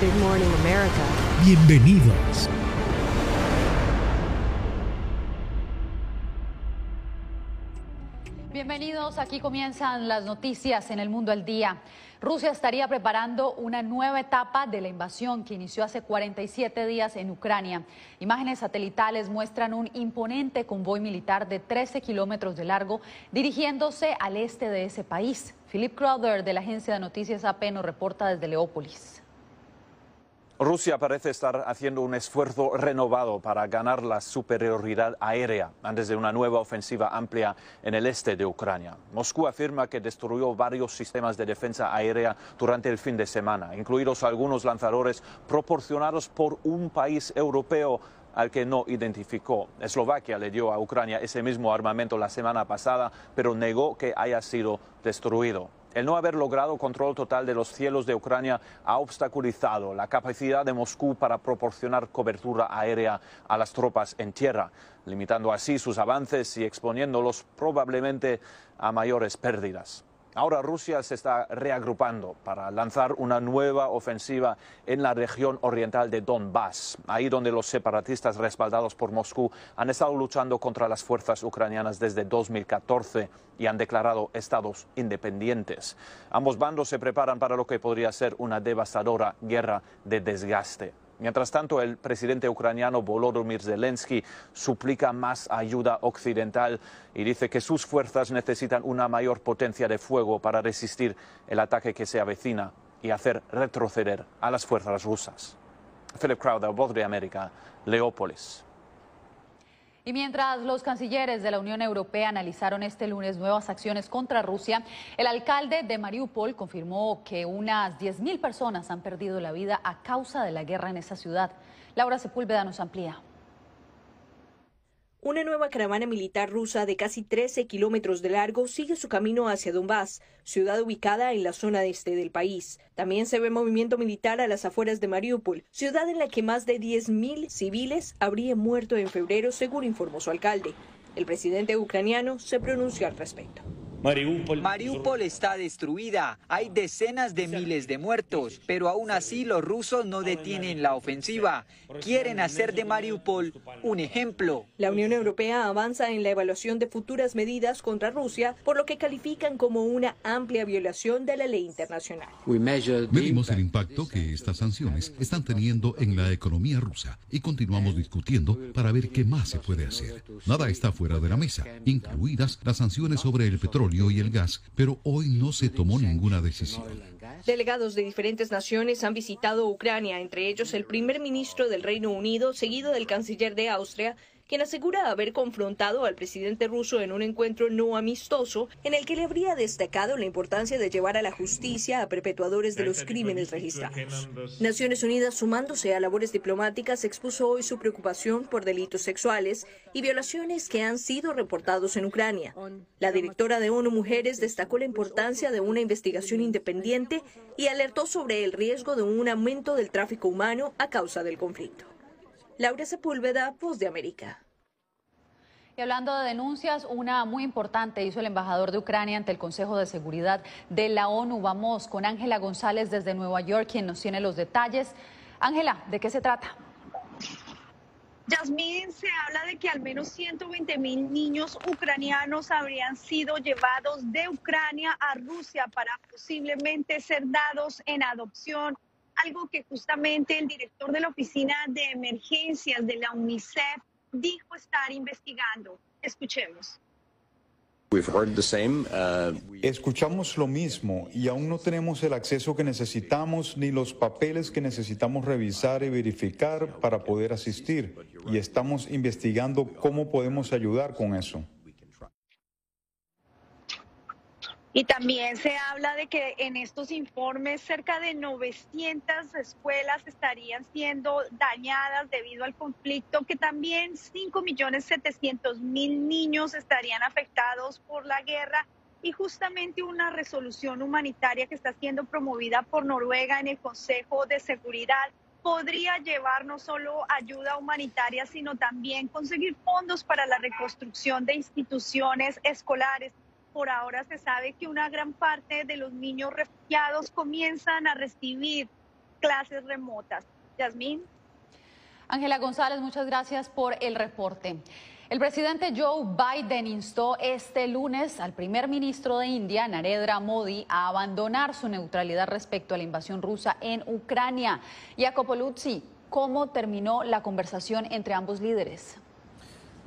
Good morning, America. Bienvenidos. Bienvenidos, aquí comienzan las noticias en el mundo al día. Rusia estaría preparando una nueva etapa de la invasión que inició hace 47 días en Ucrania. Imágenes satelitales muestran un imponente convoy militar de 13 kilómetros de largo dirigiéndose al este de ese país. Philip Crowder de la agencia de noticias AP nos reporta desde Leópolis. Rusia parece estar haciendo un esfuerzo renovado para ganar la superioridad aérea antes de una nueva ofensiva amplia en el este de Ucrania. Moscú afirma que destruyó varios sistemas de defensa aérea durante el fin de semana, incluidos algunos lanzadores proporcionados por un país europeo al que no identificó. Eslovaquia le dio a Ucrania ese mismo armamento la semana pasada, pero negó que haya sido destruido. El no haber logrado control total de los cielos de Ucrania ha obstaculizado la capacidad de Moscú para proporcionar cobertura aérea a las tropas en tierra, limitando así sus avances y exponiéndolos probablemente a mayores pérdidas. Ahora Rusia se está reagrupando para lanzar una nueva ofensiva en la región oriental de Donbass, ahí donde los separatistas respaldados por Moscú han estado luchando contra las fuerzas ucranianas desde 2014 y han declarado estados independientes. Ambos bandos se preparan para lo que podría ser una devastadora guerra de desgaste. Mientras tanto, el presidente ucraniano Volodymyr Zelensky suplica más ayuda occidental y dice que sus fuerzas necesitan una mayor potencia de fuego para resistir el ataque que se avecina y hacer retroceder a las fuerzas rusas. Philip Crowder, Voz de América, Leópolis. Y mientras los cancilleres de la Unión Europea analizaron este lunes nuevas acciones contra Rusia, el alcalde de Mariupol confirmó que unas 10.000 personas han perdido la vida a causa de la guerra en esa ciudad. Laura Sepúlveda nos amplía. Una nueva caravana militar rusa de casi 13 kilómetros de largo sigue su camino hacia Donbass, ciudad ubicada en la zona este del país. También se ve movimiento militar a las afueras de Mariupol, ciudad en la que más de 10.000 civiles habrían muerto en febrero, según informó su alcalde. El presidente ucraniano se pronunció al respecto. Mariupol está destruida, hay decenas de miles de muertos, pero aún así los rusos no detienen la ofensiva. Quieren hacer de Mariupol un ejemplo. La Unión Europea avanza en la evaluación de futuras medidas contra Rusia, por lo que califican como una amplia violación de la ley internacional. Medimos el impacto que estas sanciones están teniendo en la economía rusa y continuamos discutiendo para ver qué más se puede hacer. Nada está fuera de la mesa, incluidas las sanciones sobre el petróleo y el gas, pero hoy no se tomó ninguna decisión. Delegados de diferentes naciones han visitado Ucrania, entre ellos el primer ministro del Reino Unido, seguido del canciller de Austria, quien asegura haber confrontado al presidente ruso en un encuentro no amistoso en el que le habría destacado la importancia de llevar a la justicia a perpetuadores de los crímenes registrados. Naciones Unidas, sumándose a labores diplomáticas, expuso hoy su preocupación por delitos sexuales y violaciones que han sido reportados en Ucrania. La directora de ONU Mujeres destacó la importancia de una investigación independiente y alertó sobre el riesgo de un aumento del tráfico humano a causa del conflicto. Laura Sepúlveda, Voz de América. Y hablando de denuncias, una muy importante hizo el embajador de Ucrania ante el Consejo de Seguridad de la ONU. Vamos con Ángela González desde Nueva York, quien nos tiene los detalles. Ángela, ¿de qué se trata? Yasmín, se habla de que al menos 120 mil niños ucranianos habrían sido llevados de Ucrania a Rusia para posiblemente ser dados en adopción algo que justamente el director de la Oficina de Emergencias de la UNICEF dijo estar investigando. Escuchemos. Escuchamos lo mismo y aún no tenemos el acceso que necesitamos ni los papeles que necesitamos revisar y verificar para poder asistir. Y estamos investigando cómo podemos ayudar con eso. Y también se habla de que en estos informes cerca de 900 escuelas estarían siendo dañadas debido al conflicto, que también 5.700.000 niños estarían afectados por la guerra. Y justamente una resolución humanitaria que está siendo promovida por Noruega en el Consejo de Seguridad podría llevar no solo ayuda humanitaria, sino también conseguir fondos para la reconstrucción de instituciones escolares por ahora se sabe que una gran parte de los niños refugiados comienzan a recibir clases remotas. Yasmín. Ángela González, muchas gracias por el reporte. El presidente Joe Biden instó este lunes al primer ministro de India, Narendra Modi, a abandonar su neutralidad respecto a la invasión rusa en Ucrania. Jacopo Luzzi, ¿cómo terminó la conversación entre ambos líderes?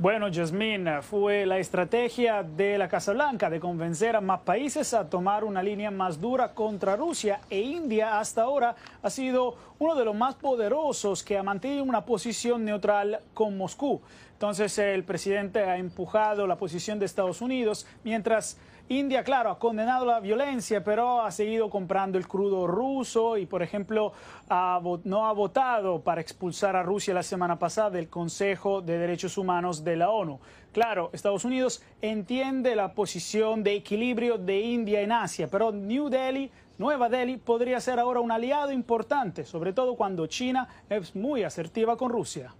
Bueno, Jasmine, fue la estrategia de la Casa Blanca de convencer a más países a tomar una línea más dura contra Rusia e India hasta ahora ha sido uno de los más poderosos que ha mantenido una posición neutral con Moscú. Entonces el presidente ha empujado la posición de Estados Unidos mientras India, claro, ha condenado la violencia, pero ha seguido comprando el crudo ruso y, por ejemplo, no ha votado para expulsar a Rusia la semana pasada del Consejo de Derechos Humanos de la ONU. Claro, Estados Unidos entiende la posición de equilibrio de India en Asia, pero New Delhi Nueva Delhi podría ser ahora un aliado importante, sobre todo cuando China es muy asertiva con Rusia.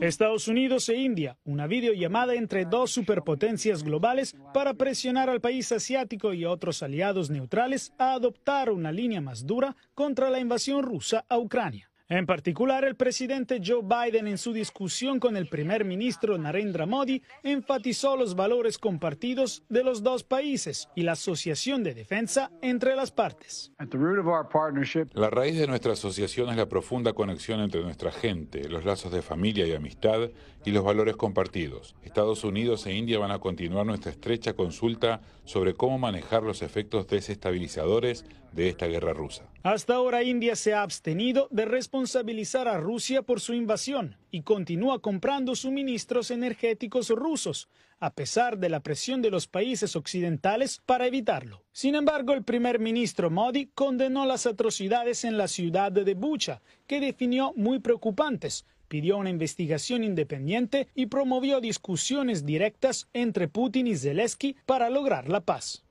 Estados Unidos e India, una videollamada entre dos superpotencias globales para presionar al país asiático y otros aliados neutrales a adoptar una línea más dura contra la invasión rusa a Ucrania. En particular, el presidente Joe Biden en su discusión con el primer ministro Narendra Modi enfatizó los valores compartidos de los dos países y la asociación de defensa entre las partes. La raíz de nuestra asociación es la profunda conexión entre nuestra gente, los lazos de familia y amistad y los valores compartidos. Estados Unidos e India van a continuar nuestra estrecha consulta sobre cómo manejar los efectos desestabilizadores de esta guerra rusa. Hasta ahora India se ha abstenido de responsabilizar a Rusia por su invasión y continúa comprando suministros energéticos rusos, a pesar de la presión de los países occidentales para evitarlo. Sin embargo, el primer ministro Modi condenó las atrocidades en la ciudad de Bucha, que definió muy preocupantes, pidió una investigación independiente y promovió discusiones directas entre Putin y Zelensky para lograr la paz.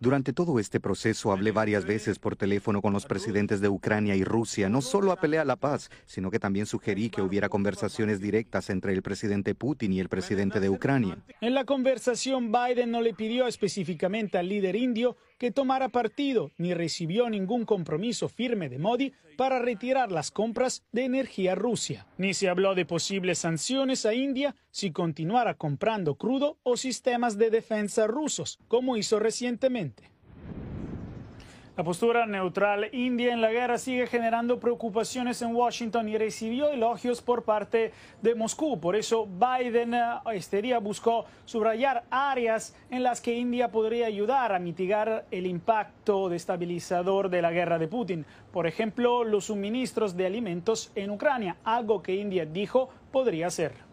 Durante todo este proceso hablé varias veces por teléfono con los presidentes de Ucrania y Rusia. No solo apelé a la paz, sino que también sugerí que hubiera conversaciones directas entre el presidente Putin y el presidente de Ucrania. En la conversación, Biden no le pidió específicamente al líder indio que tomara partido ni recibió ningún compromiso firme de Modi para retirar las compras de energía Rusia. Ni se habló de posibles sanciones a India si continuara comprando crudo o sistemas de defensa rusos, como hizo recientemente. La postura neutral india en la guerra sigue generando preocupaciones en Washington y recibió elogios por parte de Moscú. Por eso Biden eh, este día buscó subrayar áreas en las que India podría ayudar a mitigar el impacto destabilizador de la guerra de Putin. Por ejemplo, los suministros de alimentos en Ucrania, algo que India dijo podría ser.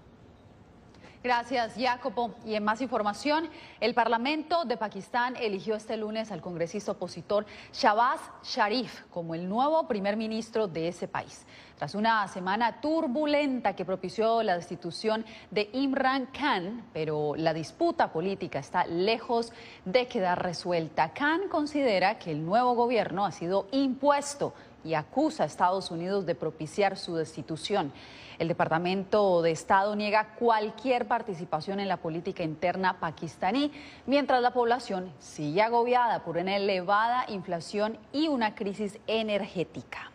Gracias, Jacopo. Y en más información, el Parlamento de Pakistán eligió este lunes al congresista opositor Shahbaz Sharif como el nuevo primer ministro de ese país. Tras una semana turbulenta que propició la destitución de Imran Khan, pero la disputa política está lejos de quedar resuelta. Khan considera que el nuevo gobierno ha sido impuesto y acusa a Estados Unidos de propiciar su destitución. El Departamento de Estado niega cualquier participación en la política interna pakistaní, mientras la población sigue agobiada por una elevada inflación y una crisis energética.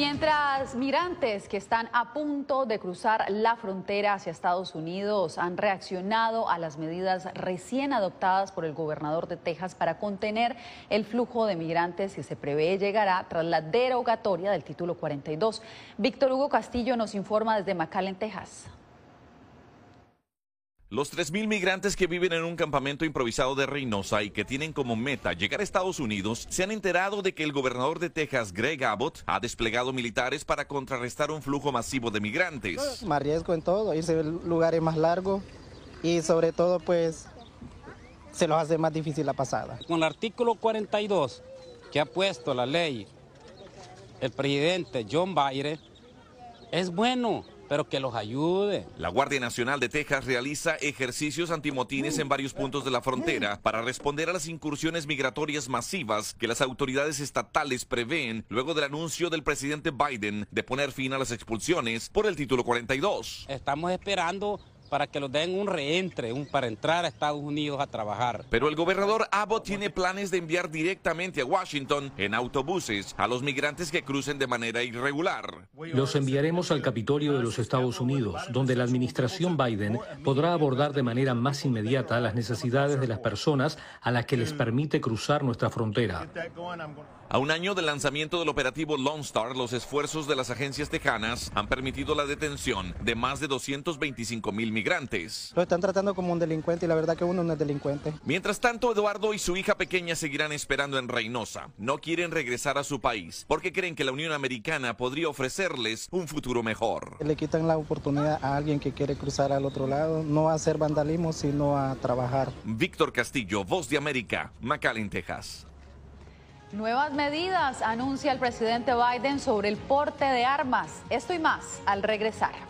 Mientras migrantes que están a punto de cruzar la frontera hacia Estados Unidos han reaccionado a las medidas recién adoptadas por el gobernador de Texas para contener el flujo de migrantes que se prevé llegará tras la derogatoria del título 42. Víctor Hugo Castillo nos informa desde McAllen, Texas. Los 3.000 migrantes que viven en un campamento improvisado de Reynosa y que tienen como meta llegar a Estados Unidos se han enterado de que el gobernador de Texas, Greg Abbott, ha desplegado militares para contrarrestar un flujo masivo de migrantes. Más riesgo en todo, irse a lugares más largos y sobre todo pues se los hace más difícil la pasada. Con el artículo 42 que ha puesto la ley el presidente John Biden es bueno pero que los ayude. La Guardia Nacional de Texas realiza ejercicios antimotines en varios puntos de la frontera para responder a las incursiones migratorias masivas que las autoridades estatales prevén luego del anuncio del presidente Biden de poner fin a las expulsiones por el título 42. Estamos esperando para que los den un reentre, un para entrar a Estados Unidos a trabajar. Pero el gobernador Abbott tiene planes de enviar directamente a Washington en autobuses a los migrantes que crucen de manera irregular. Los enviaremos al Capitolio de los Estados Unidos, donde la administración Biden podrá abordar de manera más inmediata las necesidades de las personas a las que les permite cruzar nuestra frontera. A un año del lanzamiento del operativo Lone Star, los esfuerzos de las agencias tejanas han permitido la detención de más de 225 mil migrantes. Lo están tratando como un delincuente y la verdad que uno no es delincuente. Mientras tanto, Eduardo y su hija pequeña seguirán esperando en Reynosa. No quieren regresar a su país porque creen que la Unión Americana podría ofrecerles un futuro mejor. Le quitan la oportunidad a alguien que quiere cruzar al otro lado, no a hacer vandalismo, sino a trabajar. Víctor Castillo, Voz de América, McAllen, Texas. Nuevas medidas anuncia el presidente Biden sobre el porte de armas. Esto y más al regresar.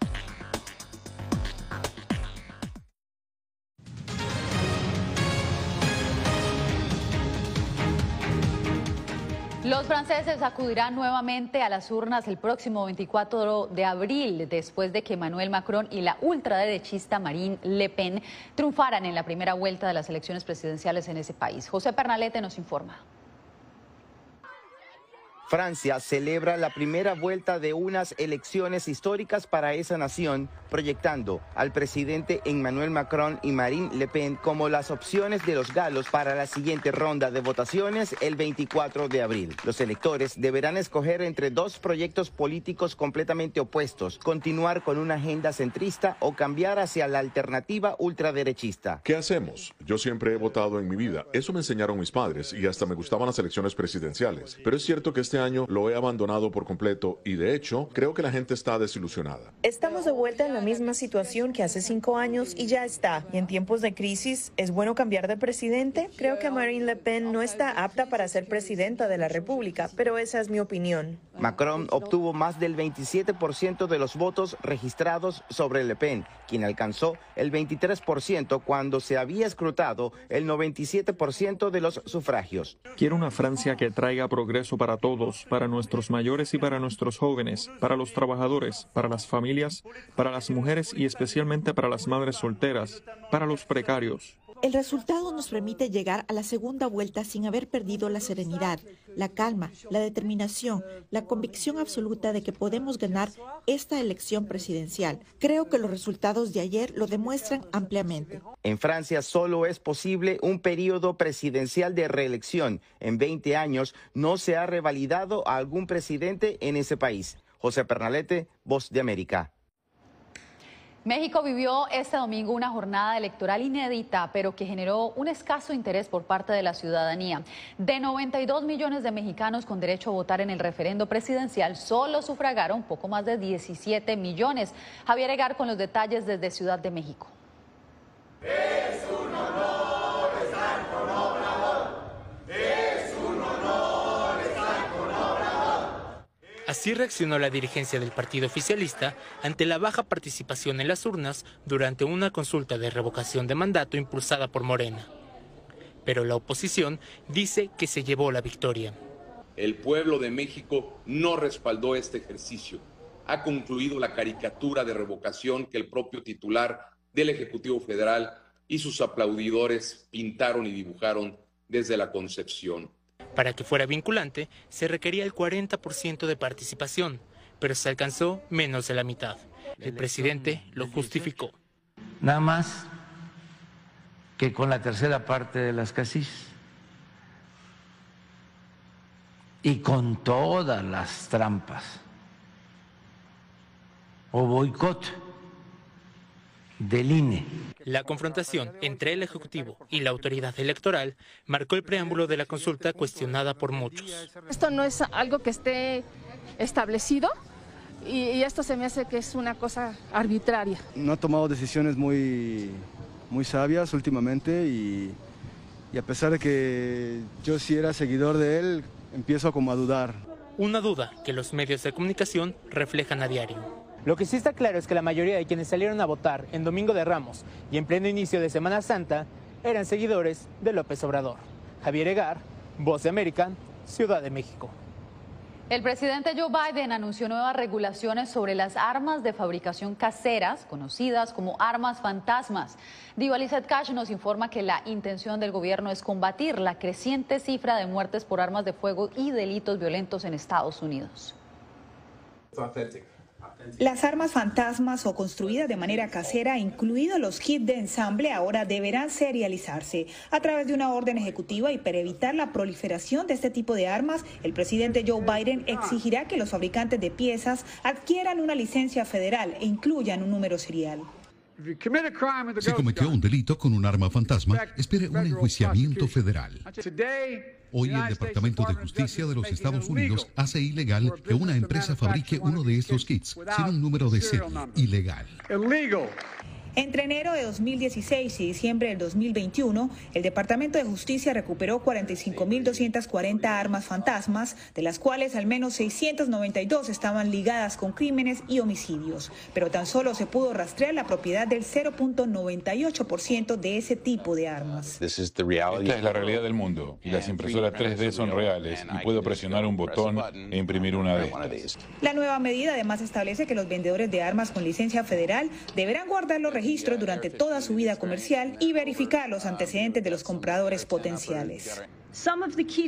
Los franceses acudirán nuevamente a las urnas el próximo 24 de abril, después de que Emmanuel Macron y la ultraderechista Marine Le Pen triunfaran en la primera vuelta de las elecciones presidenciales en ese país. José Pernalete nos informa. Francia celebra la primera vuelta de unas elecciones históricas para esa nación, proyectando al presidente Emmanuel Macron y Marine Le Pen como las opciones de los galos para la siguiente ronda de votaciones el 24 de abril. Los electores deberán escoger entre dos proyectos políticos completamente opuestos, continuar con una agenda centrista o cambiar hacia la alternativa ultraderechista. ¿Qué hacemos? Yo siempre he votado en mi vida. Eso me enseñaron mis padres y hasta me gustaban las elecciones presidenciales. Pero es cierto que este año lo he abandonado por completo y de hecho creo que la gente está desilusionada. Estamos de vuelta en la misma situación que hace cinco años y ya está. Y en tiempos de crisis, ¿es bueno cambiar de presidente? Creo que Marine Le Pen no está apta para ser presidenta de la República, pero esa es mi opinión. Macron obtuvo más del 27% de los votos registrados sobre Le Pen, quien alcanzó el 23% cuando se había escrutado el 97% de los sufragios. Quiero una Francia que traiga progreso para todos, para nuestros mayores y para nuestros jóvenes, para los trabajadores, para las familias, para las mujeres y especialmente para las madres solteras, para los precarios. El resultado nos permite llegar a la segunda vuelta sin haber perdido la serenidad, la calma, la determinación, la convicción absoluta de que podemos ganar esta elección presidencial. Creo que los resultados de ayer lo demuestran ampliamente. En Francia solo es posible un periodo presidencial de reelección. En 20 años no se ha revalidado a algún presidente en ese país. José Pernalete, Voz de América. México vivió este domingo una jornada electoral inédita, pero que generó un escaso interés por parte de la ciudadanía. De 92 millones de mexicanos con derecho a votar en el referendo presidencial, solo sufragaron poco más de 17 millones. Javier Egar con los detalles desde Ciudad de México. Es un honor estar con Obrador. Es un honor estar con Obrador. Así reaccionó la dirigencia del partido oficialista ante la baja participación en las urnas durante una consulta de revocación de mandato impulsada por Morena. Pero la oposición dice que se llevó la victoria. El pueblo de México no respaldó este ejercicio. Ha concluido la caricatura de revocación que el propio titular del Ejecutivo Federal y sus aplaudidores pintaron y dibujaron desde la concepción. Para que fuera vinculante, se requería el 40% de participación, pero se alcanzó menos de la mitad. El presidente lo justificó. Nada más que con la tercera parte de las casillas y con todas las trampas o boicot del INE. La confrontación entre el Ejecutivo y la autoridad electoral marcó el preámbulo de la consulta cuestionada por muchos. Esto no es algo que esté establecido y, y esto se me hace que es una cosa arbitraria. No ha tomado decisiones muy, muy sabias últimamente y, y a pesar de que yo sí era seguidor de él, empiezo como a dudar. Una duda que los medios de comunicación reflejan a diario. Lo que sí está claro es que la mayoría de quienes salieron a votar en Domingo de Ramos y en pleno inicio de Semana Santa eran seguidores de López Obrador. Javier Egar, Voz de América, Ciudad de México. El presidente Joe Biden anunció nuevas regulaciones sobre las armas de fabricación caseras, conocidas como armas fantasmas. Diva Lizette Cash nos informa que la intención del gobierno es combatir la creciente cifra de muertes por armas de fuego y delitos violentos en Estados Unidos. Las armas fantasmas o construidas de manera casera, incluidos los kits de ensamble, ahora deberán serializarse a través de una orden ejecutiva y para evitar la proliferación de este tipo de armas, el presidente Joe Biden exigirá que los fabricantes de piezas adquieran una licencia federal e incluyan un número serial. Si cometió un delito con un arma fantasma, espere un enjuiciamiento federal. Hoy el Departamento de Justicia de los Estados Unidos hace ilegal que una empresa fabrique uno de estos kits sin un número de serie ilegal. Entre enero de 2016 y diciembre del 2021, el Departamento de Justicia recuperó 45.240 armas fantasmas, de las cuales al menos 692 estaban ligadas con crímenes y homicidios, pero tan solo se pudo rastrear la propiedad del 0.98% de ese tipo de armas. Esta es la realidad del mundo y las impresoras 3D son reales y puedo presionar un botón e imprimir una de estas. La nueva medida además establece que los vendedores de armas con licencia federal deberán guardar los registros durante toda su vida comercial y verificar los antecedentes de los compradores potenciales.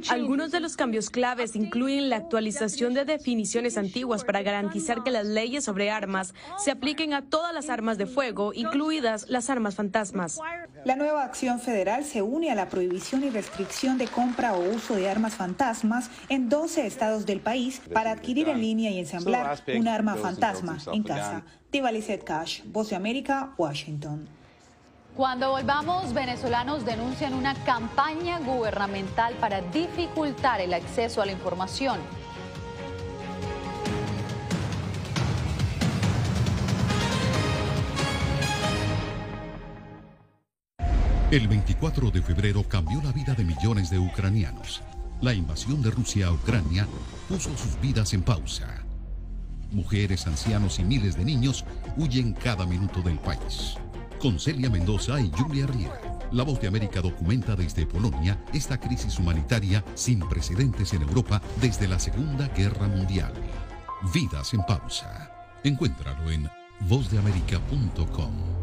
Algunos de los cambios claves incluyen la actualización de definiciones antiguas para garantizar que las leyes sobre armas se apliquen a todas las armas de fuego, incluidas las armas fantasmas. La nueva acción federal se une a la prohibición y restricción de compra o uso de armas fantasmas en 12 estados del país para adquirir en línea y ensamblar un arma fantasma en casa. Lizeth Cash, Voz de América, Washington. Cuando volvamos, venezolanos denuncian una campaña gubernamental para dificultar el acceso a la información. El 24 de febrero cambió la vida de millones de ucranianos. La invasión de Rusia a Ucrania puso sus vidas en pausa. Mujeres, ancianos y miles de niños huyen cada minuto del país. Con Celia Mendoza y Julia Riera, La Voz de América documenta desde Polonia esta crisis humanitaria sin precedentes en Europa desde la Segunda Guerra Mundial. Vidas en pausa. Encuéntralo en vozdeamerica.com.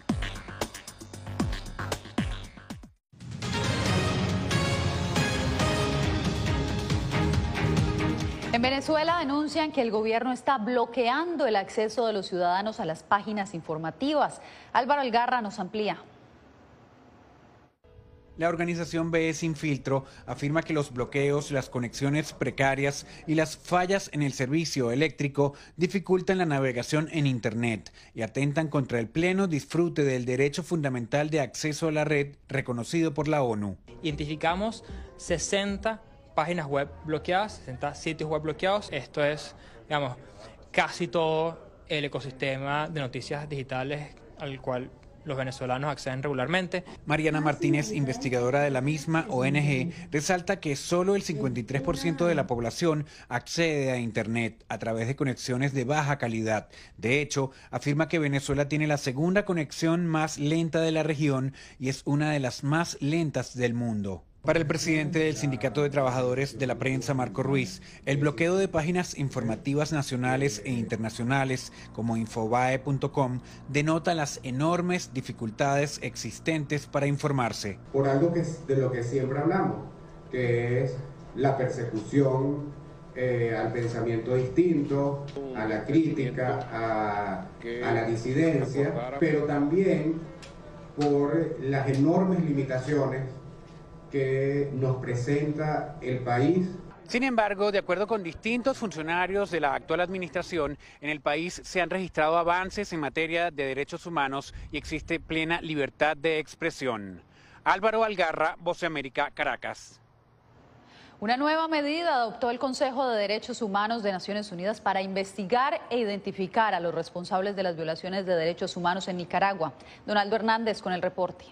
En Venezuela denuncian que el gobierno está bloqueando el acceso de los ciudadanos a las páginas informativas. Álvaro Algarra nos amplía. La organización BE Sin Filtro afirma que los bloqueos, las conexiones precarias y las fallas en el servicio eléctrico dificultan la navegación en Internet y atentan contra el pleno disfrute del derecho fundamental de acceso a la red reconocido por la ONU. Identificamos 60 páginas web bloqueadas, 60 sitios web bloqueados. Esto es, digamos, casi todo el ecosistema de noticias digitales al cual los venezolanos acceden regularmente. Mariana Martínez, investigadora de la misma ONG, resalta que solo el 53% de la población accede a Internet a través de conexiones de baja calidad. De hecho, afirma que Venezuela tiene la segunda conexión más lenta de la región y es una de las más lentas del mundo. Para el presidente del Sindicato de Trabajadores de la Prensa, Marco Ruiz, el bloqueo de páginas informativas nacionales e internacionales como infobae.com denota las enormes dificultades existentes para informarse. Por algo que de lo que siempre hablamos, que es la persecución eh, al pensamiento distinto, a la crítica, a la disidencia, pero también por las enormes limitaciones que nos presenta el país. Sin embargo, de acuerdo con distintos funcionarios de la actual administración, en el país se han registrado avances en materia de derechos humanos y existe plena libertad de expresión. Álvaro Algarra, Voz de América, Caracas. Una nueva medida adoptó el Consejo de Derechos Humanos de Naciones Unidas para investigar e identificar a los responsables de las violaciones de derechos humanos en Nicaragua. Donaldo Hernández con el reporte.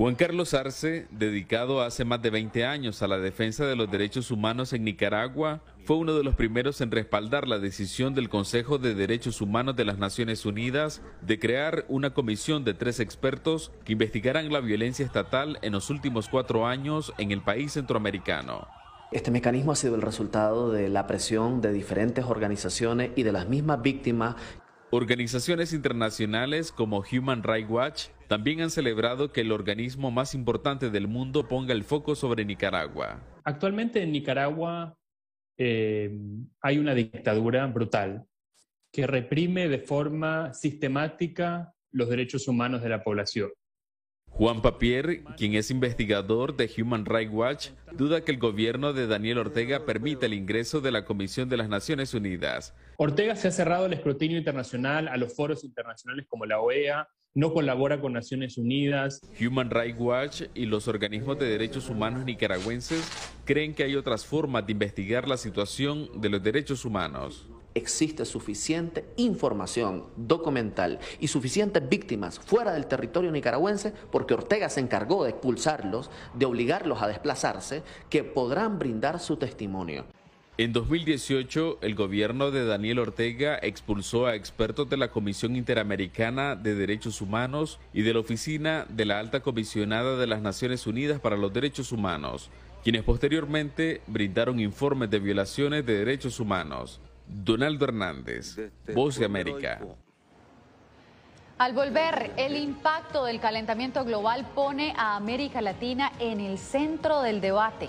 Juan Carlos Arce, dedicado hace más de 20 años a la defensa de los derechos humanos en Nicaragua, fue uno de los primeros en respaldar la decisión del Consejo de Derechos Humanos de las Naciones Unidas de crear una comisión de tres expertos que investigarán la violencia estatal en los últimos cuatro años en el país centroamericano. Este mecanismo ha sido el resultado de la presión de diferentes organizaciones y de las mismas víctimas Organizaciones internacionales como Human Rights Watch también han celebrado que el organismo más importante del mundo ponga el foco sobre Nicaragua. Actualmente en Nicaragua eh, hay una dictadura brutal que reprime de forma sistemática los derechos humanos de la población. Juan Papier, quien es investigador de Human Rights Watch, duda que el gobierno de Daniel Ortega permita el ingreso de la Comisión de las Naciones Unidas. Ortega se ha cerrado el escrutinio internacional a los foros internacionales como la OEA, no colabora con Naciones Unidas. Human Rights Watch y los organismos de derechos humanos nicaragüenses creen que hay otras formas de investigar la situación de los derechos humanos existe suficiente información documental y suficientes víctimas fuera del territorio nicaragüense, porque Ortega se encargó de expulsarlos, de obligarlos a desplazarse, que podrán brindar su testimonio. En 2018, el gobierno de Daniel Ortega expulsó a expertos de la Comisión Interamericana de Derechos Humanos y de la Oficina de la Alta Comisionada de las Naciones Unidas para los Derechos Humanos, quienes posteriormente brindaron informes de violaciones de derechos humanos. Donaldo Hernández, Voz de América. Al volver, el impacto del calentamiento global pone a América Latina en el centro del debate.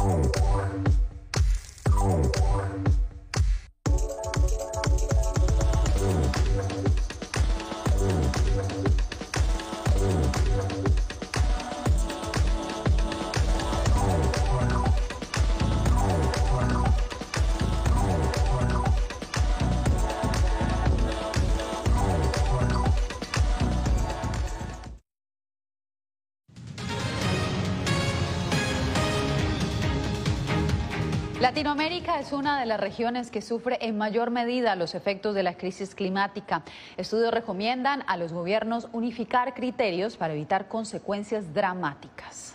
Oh. Latinoamérica es una de las regiones que sufre en mayor medida los efectos de la crisis climática. Estudios recomiendan a los gobiernos unificar criterios para evitar consecuencias dramáticas.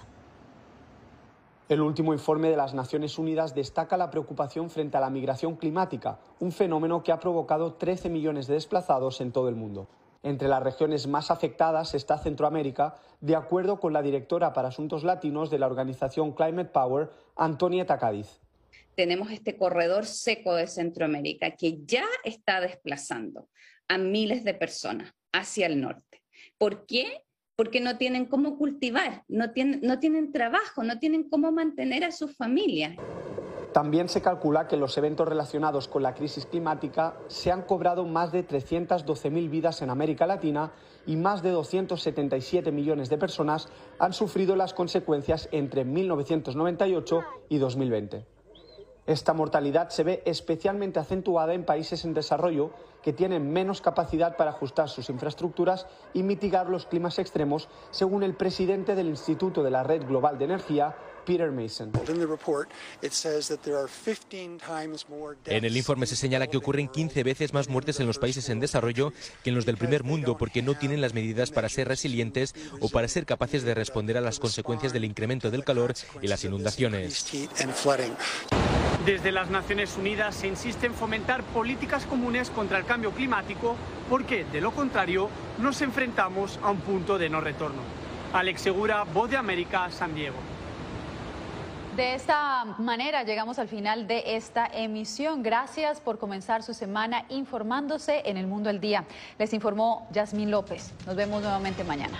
El último informe de las Naciones Unidas destaca la preocupación frente a la migración climática, un fenómeno que ha provocado 13 millones de desplazados en todo el mundo. Entre las regiones más afectadas está Centroamérica, de acuerdo con la directora para Asuntos Latinos de la organización Climate Power, Antonieta Cádiz tenemos este corredor seco de Centroamérica que ya está desplazando a miles de personas hacia el norte. ¿Por qué? Porque no tienen cómo cultivar, no tienen, trabajo, no tienen cómo mantener a sus familias. También se calcula que los eventos relacionados con la crisis climática se han cobrado más de 312.000 vidas en América Latina y más de 277 millones de personas han sufrido las consecuencias entre 1998 y 2020. Esta mortalidad se ve especialmente acentuada en países en desarrollo que tienen menos capacidad para ajustar sus infraestructuras y mitigar los climas extremos, según el presidente del Instituto de la Red Global de Energía, Peter Mason. En el informe se señala que ocurren 15 veces más muertes en los países en desarrollo que en los del primer mundo porque no tienen las medidas para ser resilientes o para ser capaces de responder a las consecuencias del incremento del calor y las inundaciones. Desde las Naciones Unidas se insiste en fomentar políticas comunes contra el cambio climático porque, de lo contrario, nos enfrentamos a un punto de no retorno. Alex Segura, Voz de América, San Diego. De esta manera llegamos al final de esta emisión. Gracias por comenzar su semana informándose en el mundo al día. Les informó Yasmín López. Nos vemos nuevamente mañana.